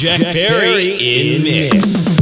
Jack, Jack Perry in mix. Popping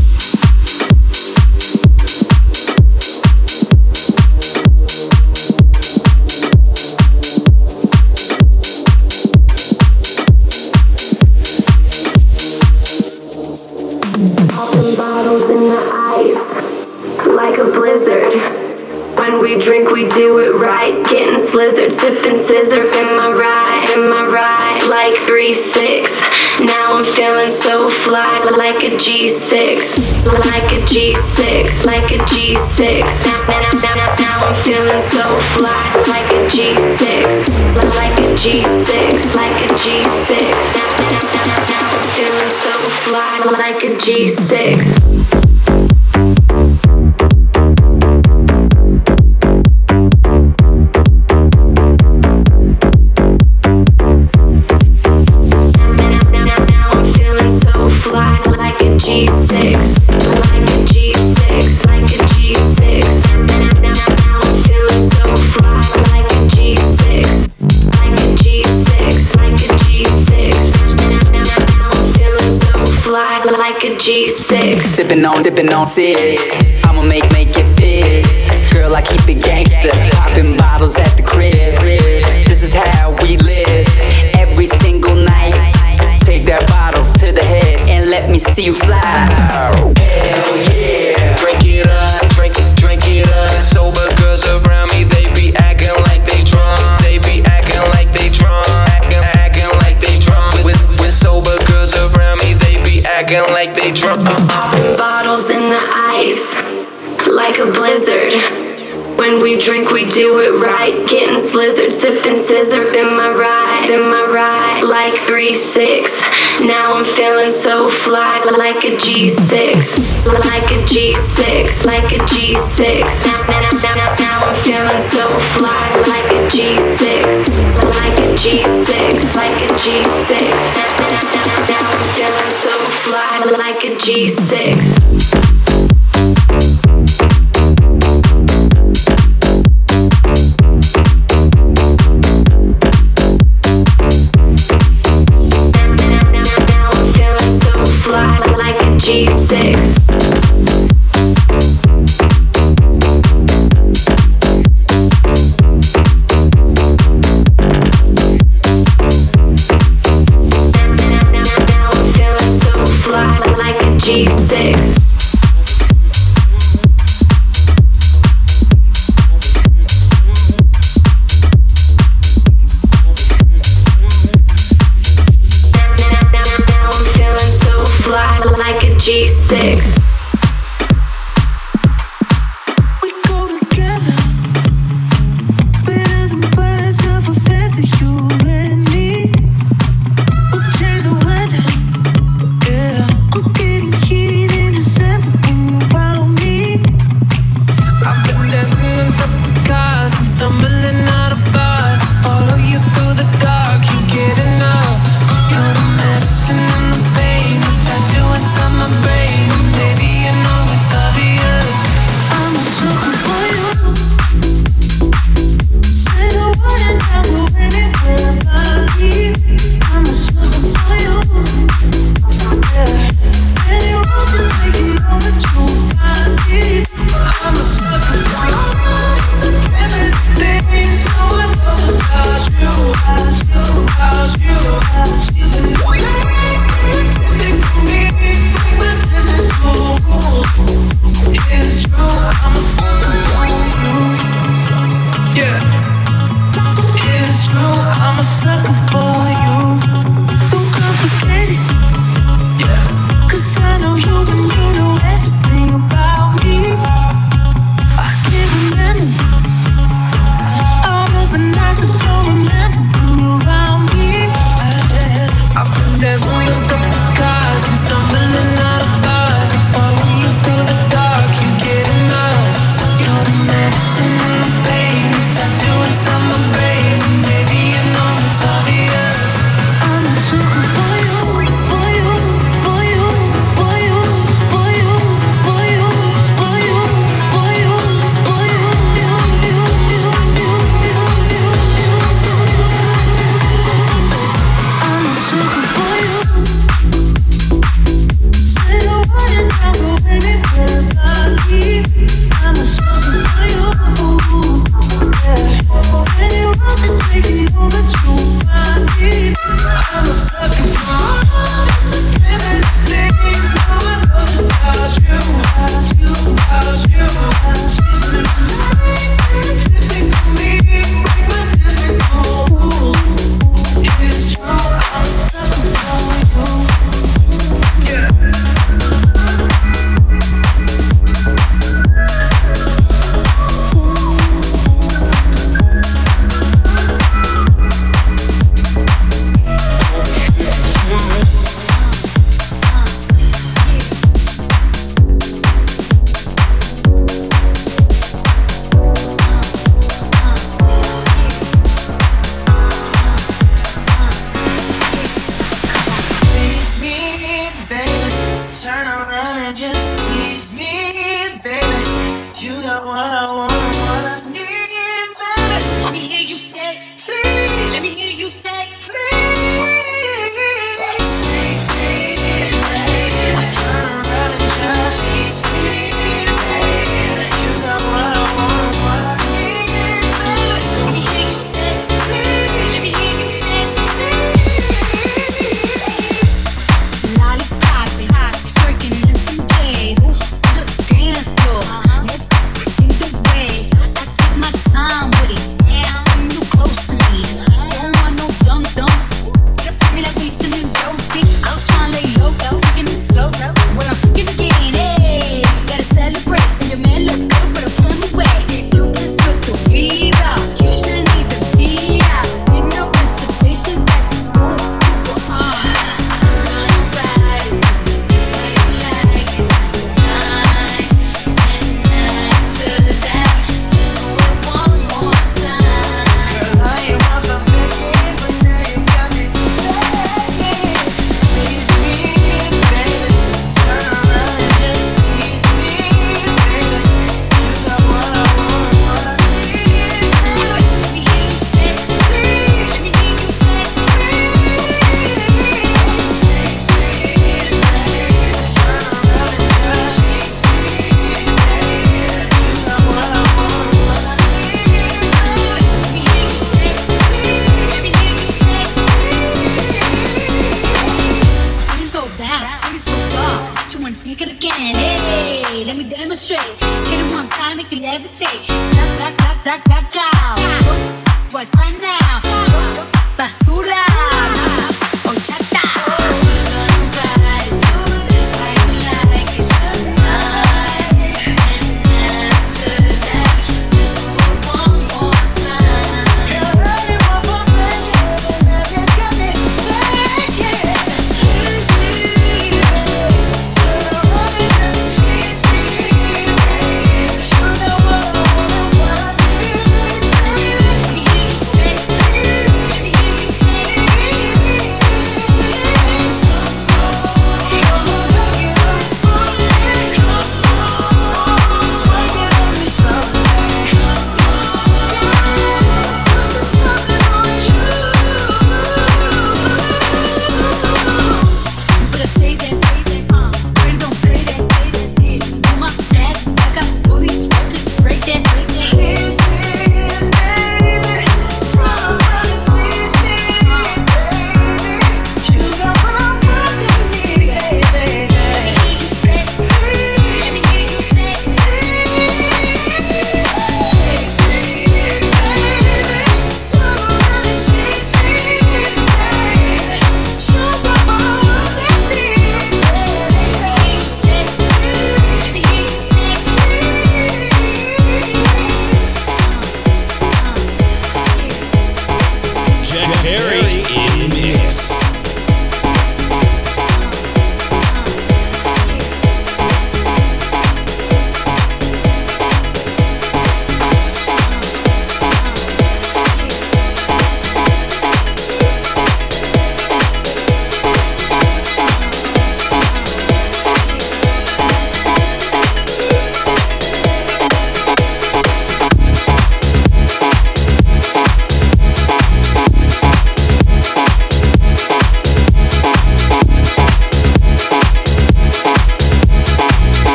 on, dipping on six. I'ma make, make it big. Girl, I keep it gangster. Popping bottles at the crib. This is how we live every single night. Take that bottle to the head and let me see you fly. Hell yeah. Drink it up, drink it, drink it up. Sober girls around me, they be acting like they drunk. They be acting like they drunk. Acting, acting like they drunk. With, with sober girls around me, they be acting like they drunk. Popping drink, we do it right. Getting slizzard, sipping scissor. Am my ride, Am my ride. Like 3 6. Now I'm feeling so fly. Like a G6. Like a G6. Like a G6. Now, now, now, now, now I'm feeling so fly. Like a G6. Like a G6. Like a G6. Now, now, now, now I'm feeling so fly. Like a G6.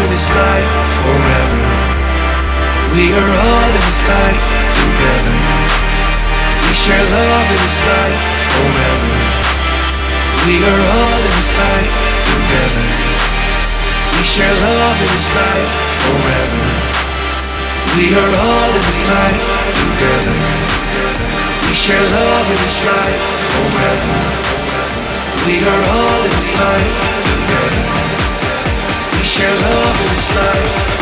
In this life forever. We are all in this life together. We share love in this life forever. We are all in this life together. We share love in this life forever. We are all in this life together. We share love in this life forever. We are all in this life together. Share love in this life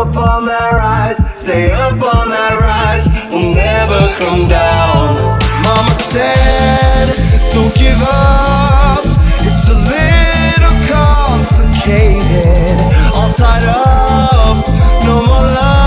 up on that rise, stay up on that rise, we'll never come down. Mama said, don't give up, it's a little complicated. All tied up, no more love.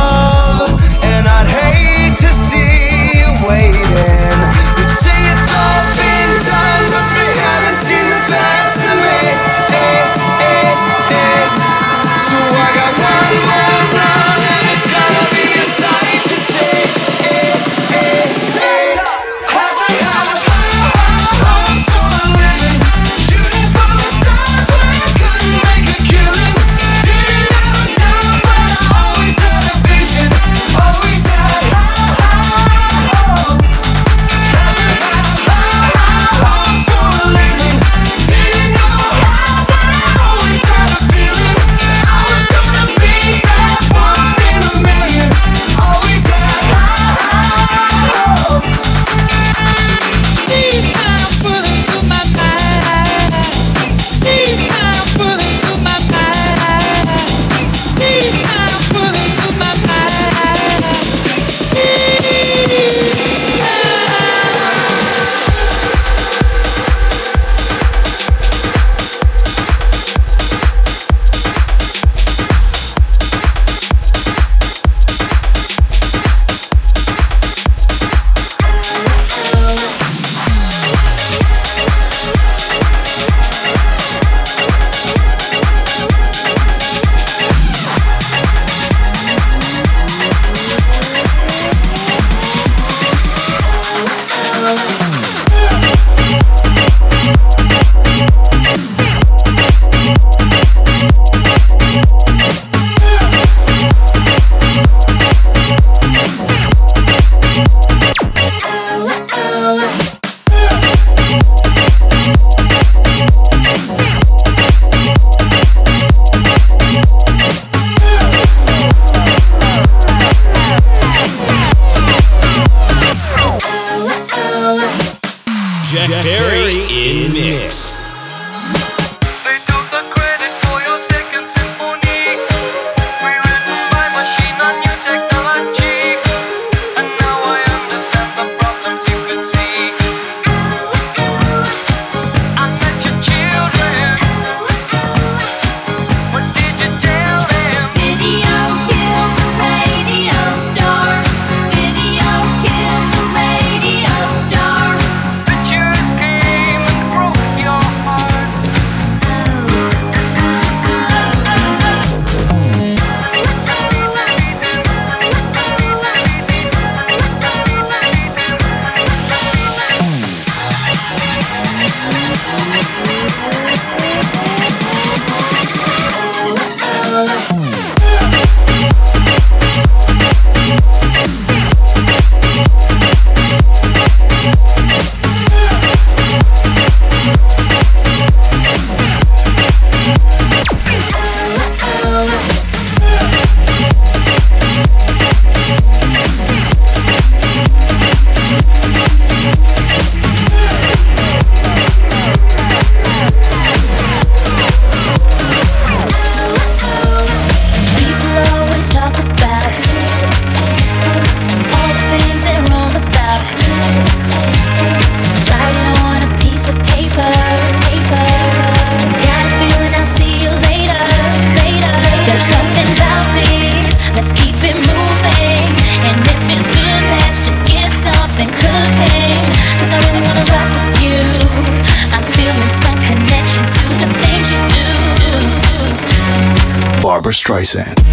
Streisand.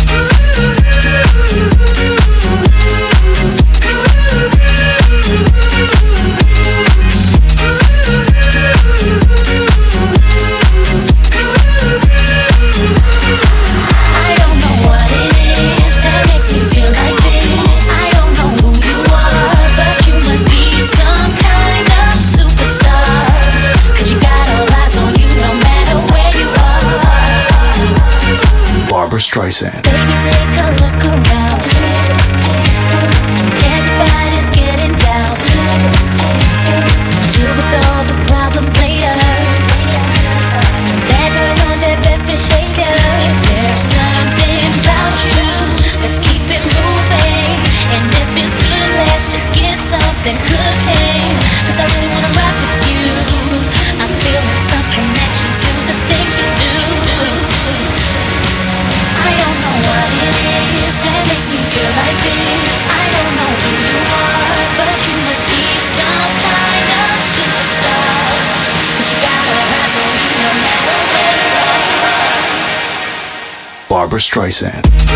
Streisand. Streisand.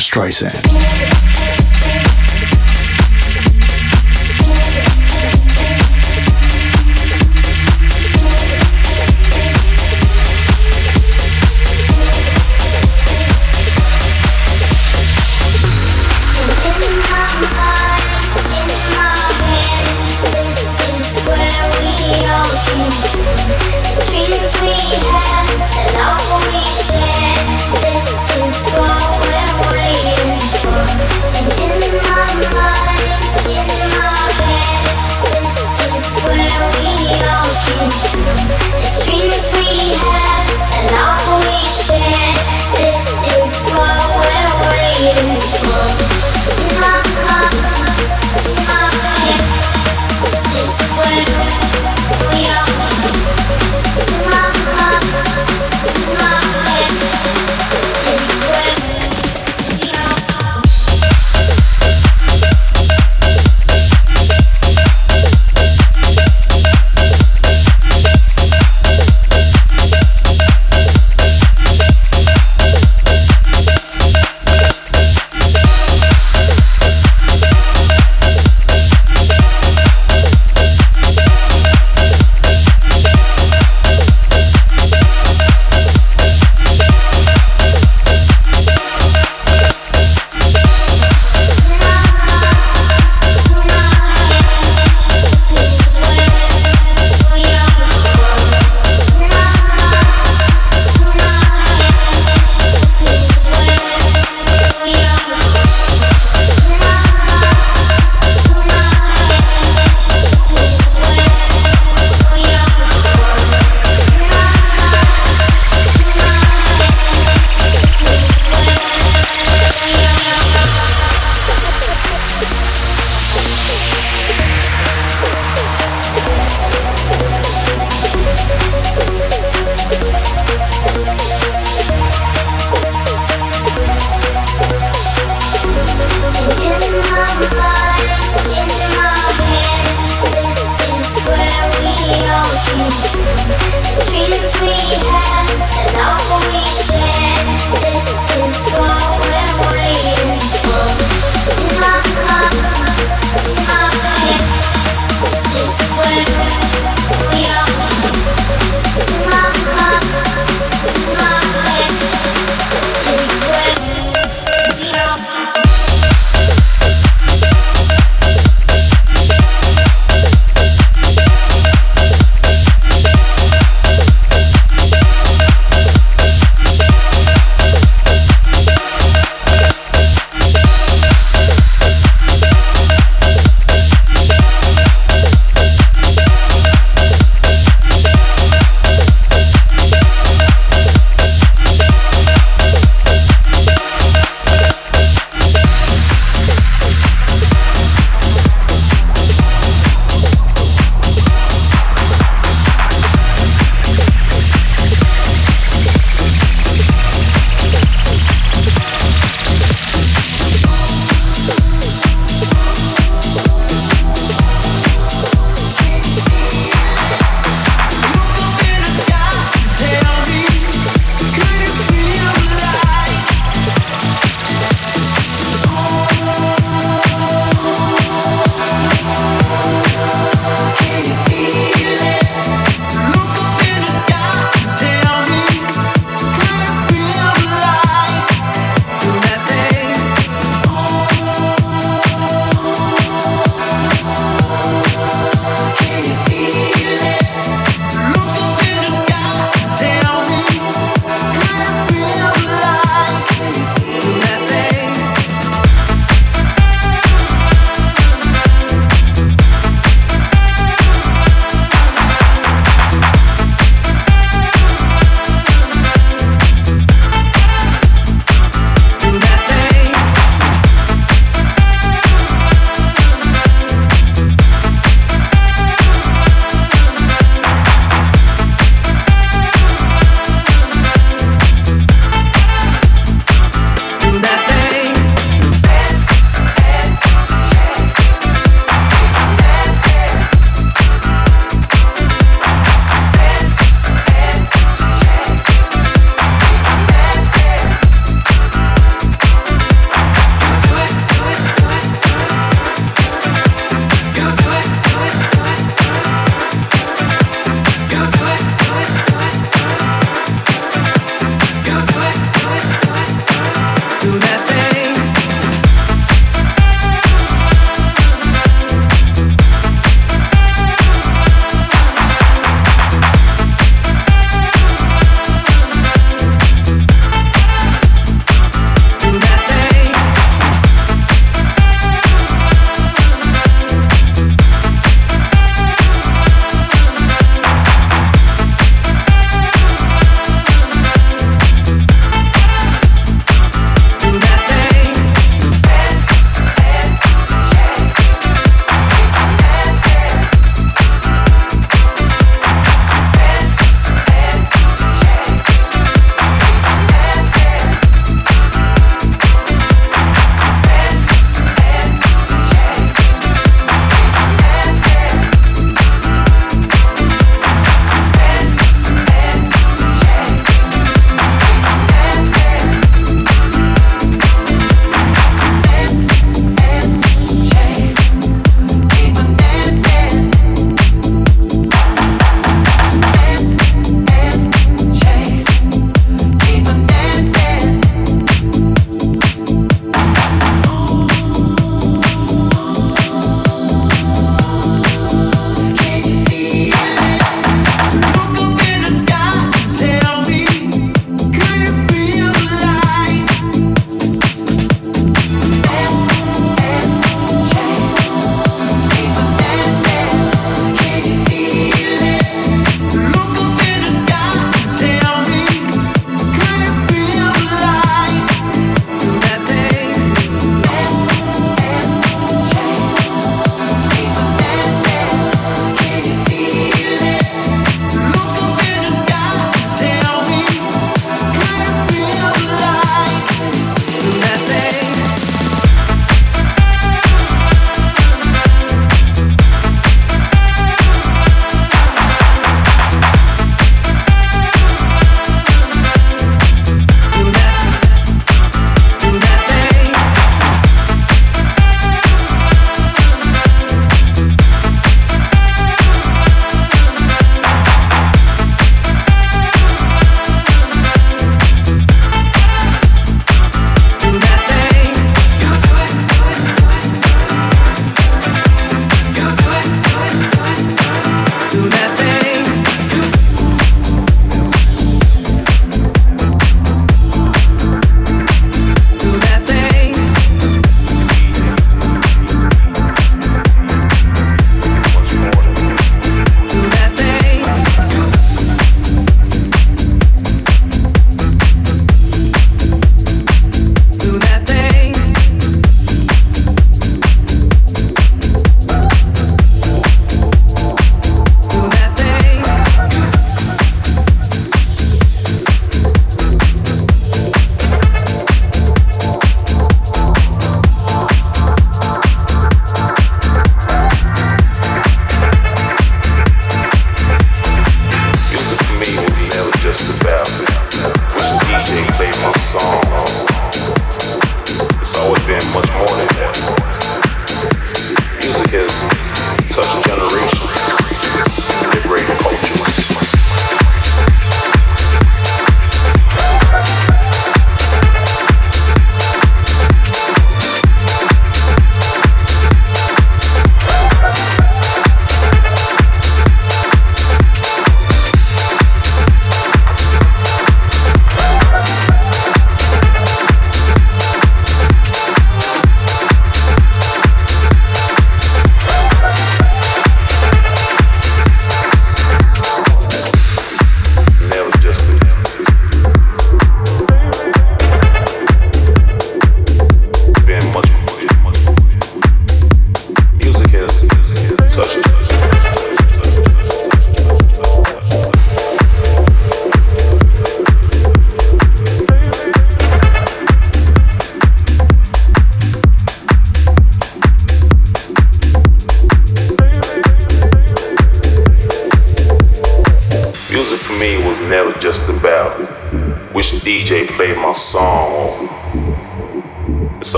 Streisand.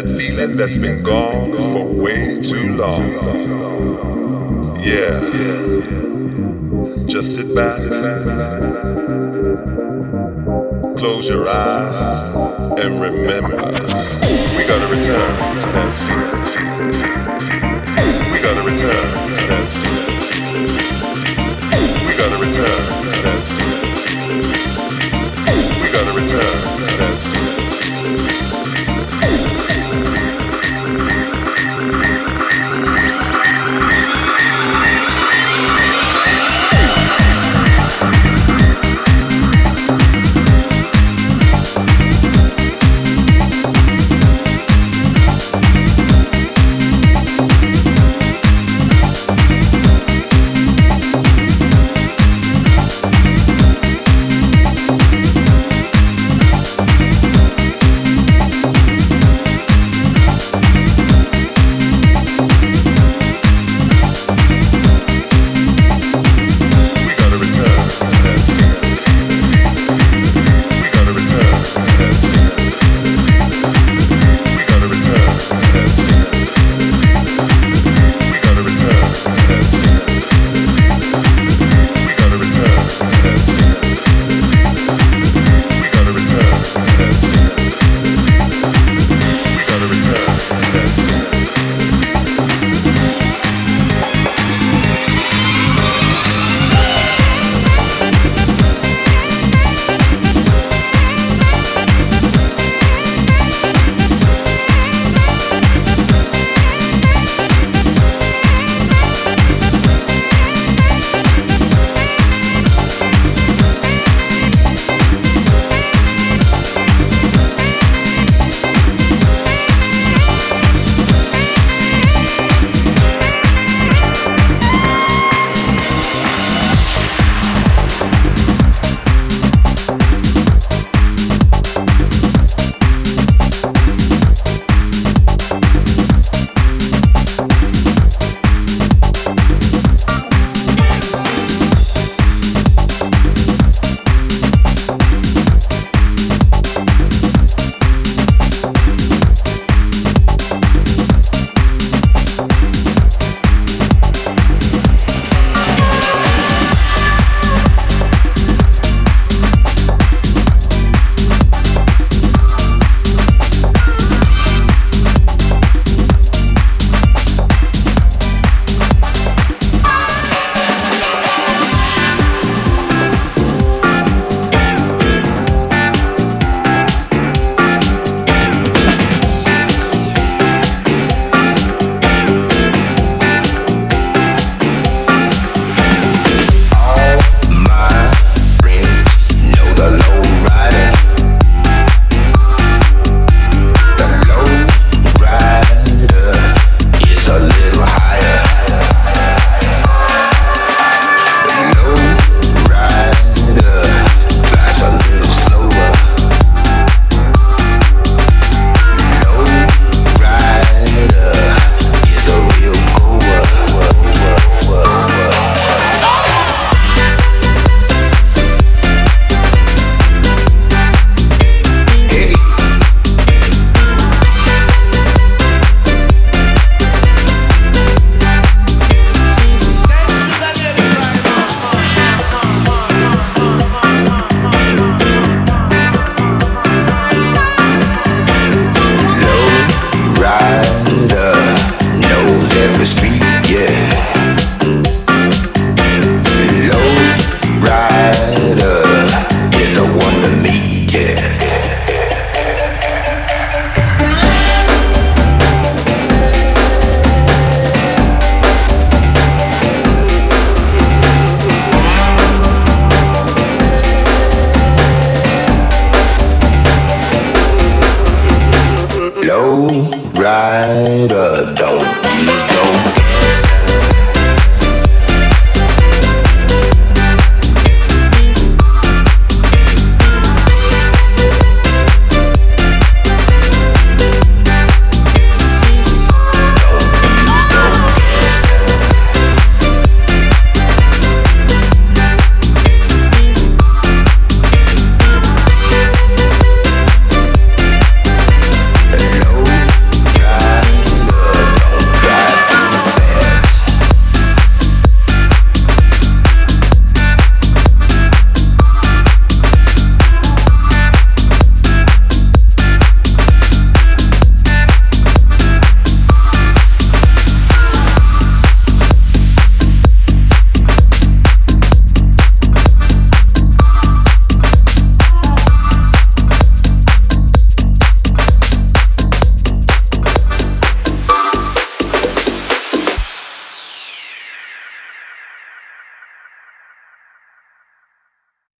that feeling that's been gone for way too long. Yeah, just sit back, close your eyes, and remember we gotta return to that feeling. feeling. We gotta return to that feeling. feeling. We gotta return to that.